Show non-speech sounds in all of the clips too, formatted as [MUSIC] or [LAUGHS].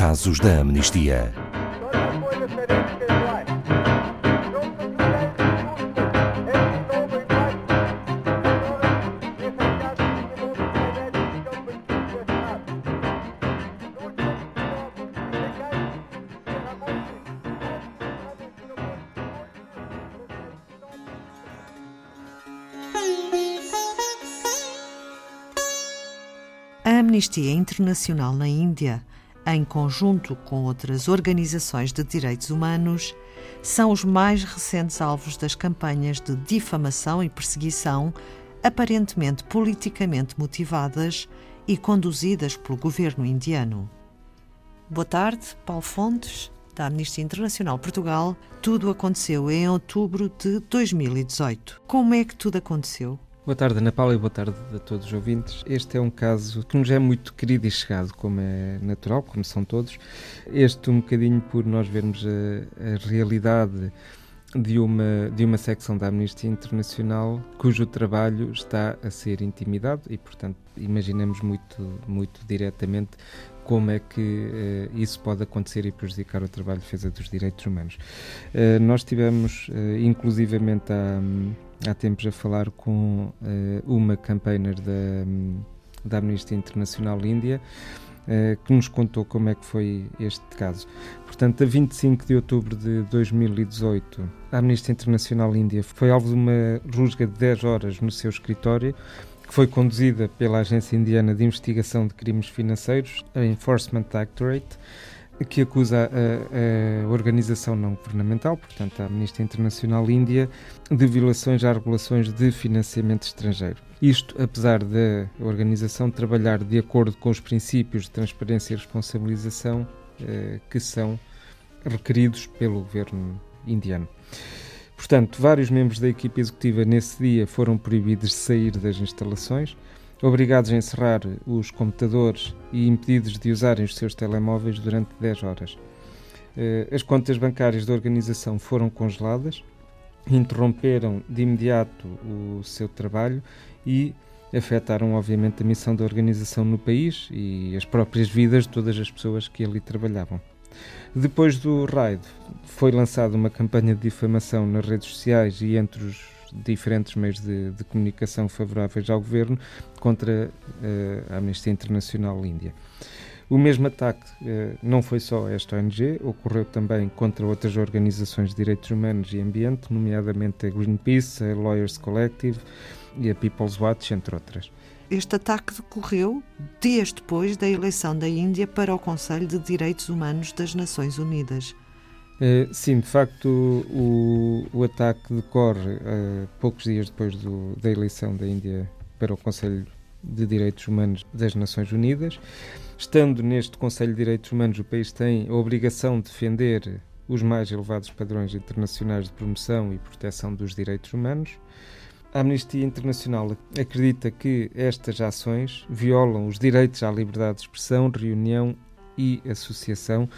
Casos da Amnistia. A Amnistia Internacional na Índia, em conjunto com outras organizações de direitos humanos, são os mais recentes alvos das campanhas de difamação e perseguição, aparentemente politicamente motivadas e conduzidas pelo governo indiano. Boa tarde, Paulo Fontes, da Amnistia Internacional Portugal. Tudo aconteceu em outubro de 2018. Como é que tudo aconteceu? Boa tarde, Ana Paula, e boa tarde a todos os ouvintes. Este é um caso que nos é muito querido e chegado, como é natural, como são todos. Este um bocadinho por nós vermos a, a realidade de uma, de uma secção da Amnistia Internacional cujo trabalho está a ser intimidado e, portanto, imaginamos muito, muito diretamente como é que uh, isso pode acontecer e prejudicar o trabalho de defesa dos direitos humanos. Uh, nós tivemos, uh, inclusivamente, há, há tempos a falar com uma campaigner da, da Amnistia Internacional Índia, que nos contou como é que foi este caso. Portanto, a 25 de outubro de 2018, a Amnistia Internacional Índia foi alvo de uma rusga de 10 horas no seu escritório, que foi conduzida pela Agência Indiana de Investigação de Crimes Financeiros, a Enforcement Directorate, que acusa a, a, organização não governamental, portanto a Amnistia Internacional Índia, de violações às regulações de financiamento estrangeiro. Isto, apesar da organização trabalhar de acordo com os princípios de transparência e responsabilização eh, que são requeridos pelo governo indiano. Portanto, vários membros da equipe executiva nesse dia foram proibidos de sair das instalações, obrigados a encerrar os computadores e impedidos de usarem os seus telemóveis durante 10 horas. Eh, as contas bancárias da organização foram congeladas, interromperam de imediato o seu trabalho e afetaram, obviamente, a missão da organização no país e as próprias vidas de todas as pessoas que ali trabalhavam. Depois do raid, foi lançada uma campanha de difamação nas redes sociais e entre os diferentes meios de, de comunicação favoráveis ao governo contra uh, a Amnistia Internacional Índia. O mesmo ataque uh, não foi só esta ONG, ocorreu também contra outras organizações de direitos humanos e ambiente, nomeadamente a Greenpeace, a Lawyers Collective e a People's Watch, entre outras. Este ataque decorreu dias depois da eleição da Índia para o Conselho de Direitos Humanos das Nações Unidas. Uh, sim, de facto, o, o ataque decorre uh, poucos dias depois do, da eleição da Índia para o Conselho de Direitos Humanos das Nações Unidas. Estando neste Conselho de Direitos Humanos, o país tem a obrigação de defender os mais elevados padrões internacionais de promoção e proteção dos direitos humanos. A Amnistia Internacional acredita que estas ações violam os direitos à liberdade de expressão, reunião e associação,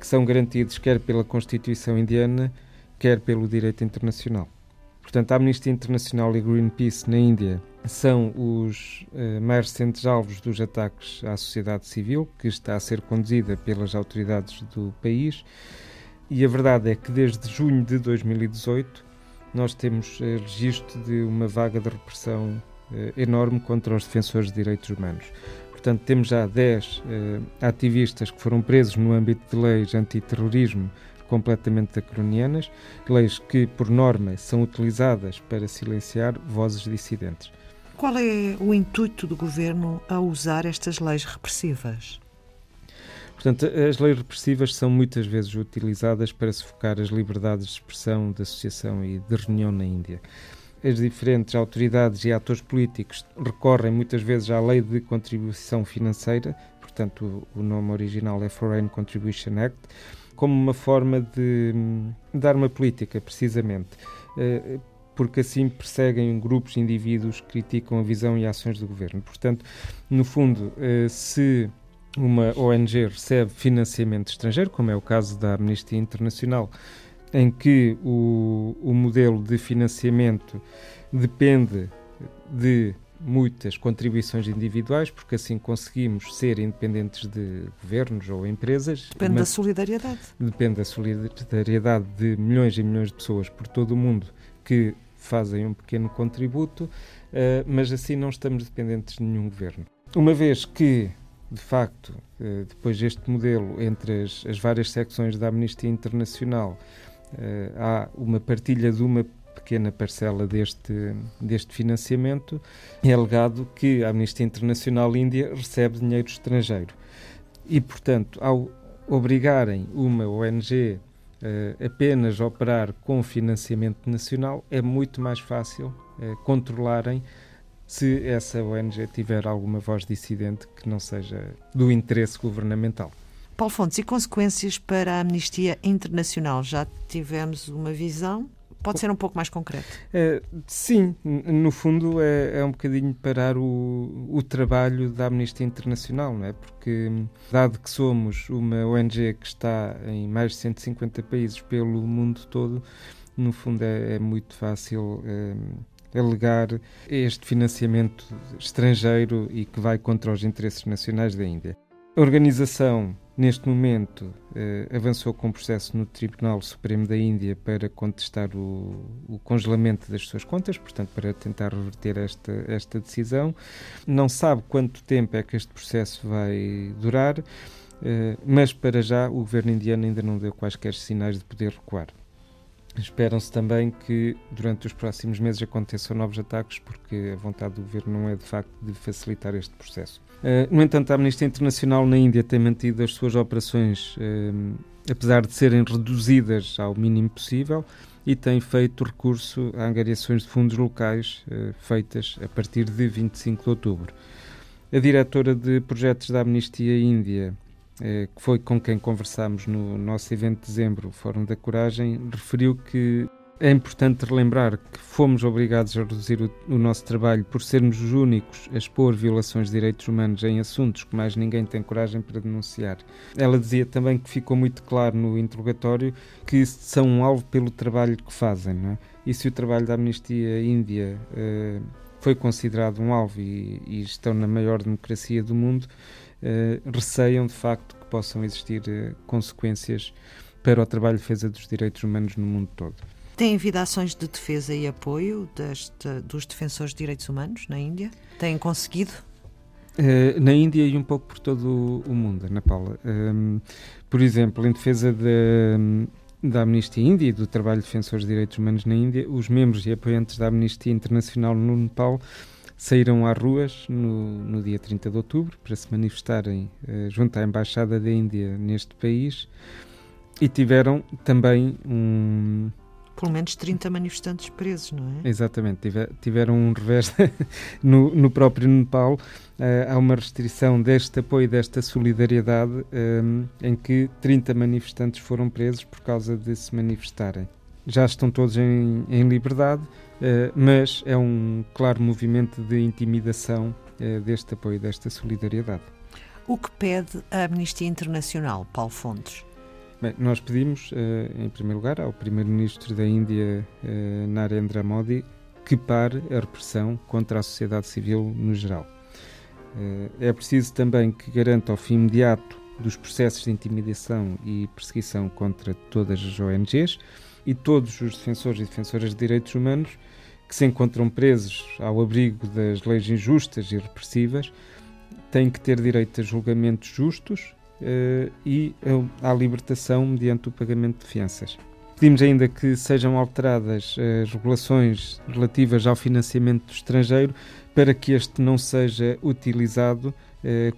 que são garantidos quer pela Constituição Indiana, quer pelo direito internacional. Portanto, a Amnistia Internacional e Greenpeace na Índia são os eh, mais recentes alvos dos ataques à sociedade civil, que está a ser conduzida pelas autoridades do país. E a verdade é que desde junho de 2018 nós temos eh, registro de uma vaga de repressão eh, enorme contra os defensores de direitos humanos. Portanto, temos já 10 eh, ativistas que foram presos no âmbito de leis antiterrorismo completamente acronianas, leis que, por norma, são utilizadas para silenciar vozes dissidentes. Qual é o intuito do governo a usar estas leis repressivas? Portanto, as leis repressivas são muitas vezes utilizadas para sufocar as liberdades de expressão, de associação e de reunião na Índia. As diferentes autoridades e atores políticos recorrem muitas vezes à lei de contribuição financeira, portanto, o nome original é Foreign Contribution Act, como uma forma de dar uma política, precisamente eh, porque assim perseguem grupos indivíduos que criticam a visão e ações do governo. Portanto, no fundo, eh, se uma ONG recebe financiamento estrangeiro, como é o caso da Amnistia Internacional, em que o, o modelo de financiamento depende de muitas contribuições individuais, porque assim conseguimos ser independentes de governos ou empresas. Depende da solidariedade. Depende da solidariedade de milhões e milhões de pessoas por todo o mundo que fazem um pequeno contributo, uh, mas assim não estamos dependentes de nenhum governo. Uma vez que, de facto, uh, depois deste modelo entre as, as, várias secções da Amnistia Internacional, há uma partilha de uma pequena parcela deste, deste financiamento, é alegado que a Amnistia Internacional Índia recebe dinheiro estrangeiro. E, portanto, ao obrigarem uma ONG uh, apenas a operar com financiamento nacional, é muito mais fácil uh, controlarem se essa ONG tiver alguma voz dissidente que não seja do interesse governamental. Paulo Fontes, e consequências para a Amnistia Internacional? Já tivemos uma visão Pode ser um pouco mais concreto? É, sim, no fundo é, é, um bocadinho parar o, o trabalho da Amnistia Internacional, não é? Porque, dado que somos uma ONG que está em mais de 150 países pelo mundo todo, no fundo é, é muito fácil é, alegar este financiamento estrangeiro e que vai contra os interesses nacionais da Índia. A organização Neste momento, eh, avançou com um processo no Tribunal Supremo da Índia para contestar o, o, congelamento das suas contas, portanto, para tentar reverter esta, esta decisão. Não sabe quanto tempo é que este processo vai durar, eh, mas para já o governo indiano ainda não deu quaisquer sinais de poder recuar. Esperam-se também que durante os próximos meses aconteçam novos ataques, porque a vontade do governo não é de facto de facilitar este processo. Uh, no entanto, a Amnistia Internacional na Índia tem mantido as suas operações, uh, apesar de serem reduzidas ao mínimo possível, e tem feito recurso a angariações de fundos locais uh, feitas a partir de 25 de outubro. A diretora de projetos da Amnistia Índia, que foi com quem conversámos no nosso evento de dezembro, o Fórum da Coragem, referiu que é importante relembrar que fomos obrigados a reduzir o, o, nosso trabalho por sermos os únicos a expor violações de direitos humanos em assuntos que mais ninguém tem coragem para denunciar. Ela dizia também que ficou muito claro no interrogatório que são um alvo pelo trabalho que fazem. Não é? E se o trabalho da Amnistia Índia uh, foi considerado um alvo e, e estão na maior democracia do mundo, eh, receiam de facto que possam existir uh, consequências para o trabalho de defesa dos direitos humanos no mundo todo. Tem havido ações de defesa e apoio deste, dos defensores de direitos humanos na Índia? Têm conseguido? Uh, na Índia e um pouco por todo o mundo, Ana Paula. Um, ehm, por exemplo, em defesa de, da Amnistia Índia e do trabalho de defensores de direitos humanos na Índia, os membros e apoiantes da Amnistia Internacional no Nepal saíram às ruas no, no dia 30 de outubro para se manifestarem uh, junto à Embaixada da Índia neste país e tiveram também um. Pelo menos 30 manifestantes presos, não é? Exatamente, tiver, tiveram um revés [LAUGHS] no, no próprio Nepal. Uh, há uma restrição deste apoio, desta solidariedade, um, eh, em que 30 manifestantes foram presos por causa de se manifestarem. Já estão todos em, em liberdade, eh, mas é um claro movimento de intimidação uh, deste apoio, desta solidariedade. O que pede a Amnistia Internacional, Paulo Fontes? Bem, nós pedimos, uh, em primeiro lugar, ao Primeiro-Ministro da Índia, Narendra Modi, que pare a repressão contra a sociedade civil no geral. é preciso também que garanta o fim imediato dos processos de intimidação e perseguição contra todas as ONGs e todos os defensores e defensoras de direitos humanos que se encontram presos ao abrigo das leis injustas e repressivas têm que ter direito a julgamentos justos e à libertação mediante o pagamento de fianças. Pedimos ainda que sejam alteradas as regulações relativas ao financiamento do estrangeiro para que este não seja utilizado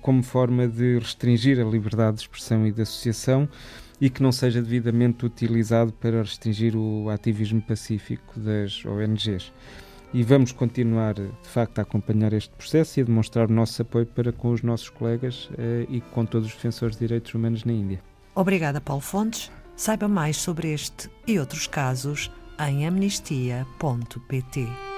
como forma de restringir a liberdade de expressão e de associação e que não seja devidamente utilizado para restringir o ativismo pacífico das ONGs. E vamos continuar, de facto, a acompanhar este processo e a demonstrar o nosso apoio para com os nossos colegas eh, e com todos os defensores de direitos humanos na Índia. Obrigada, Paulo Fontes. Saiba mais sobre este e outros casos em amnistia.pt.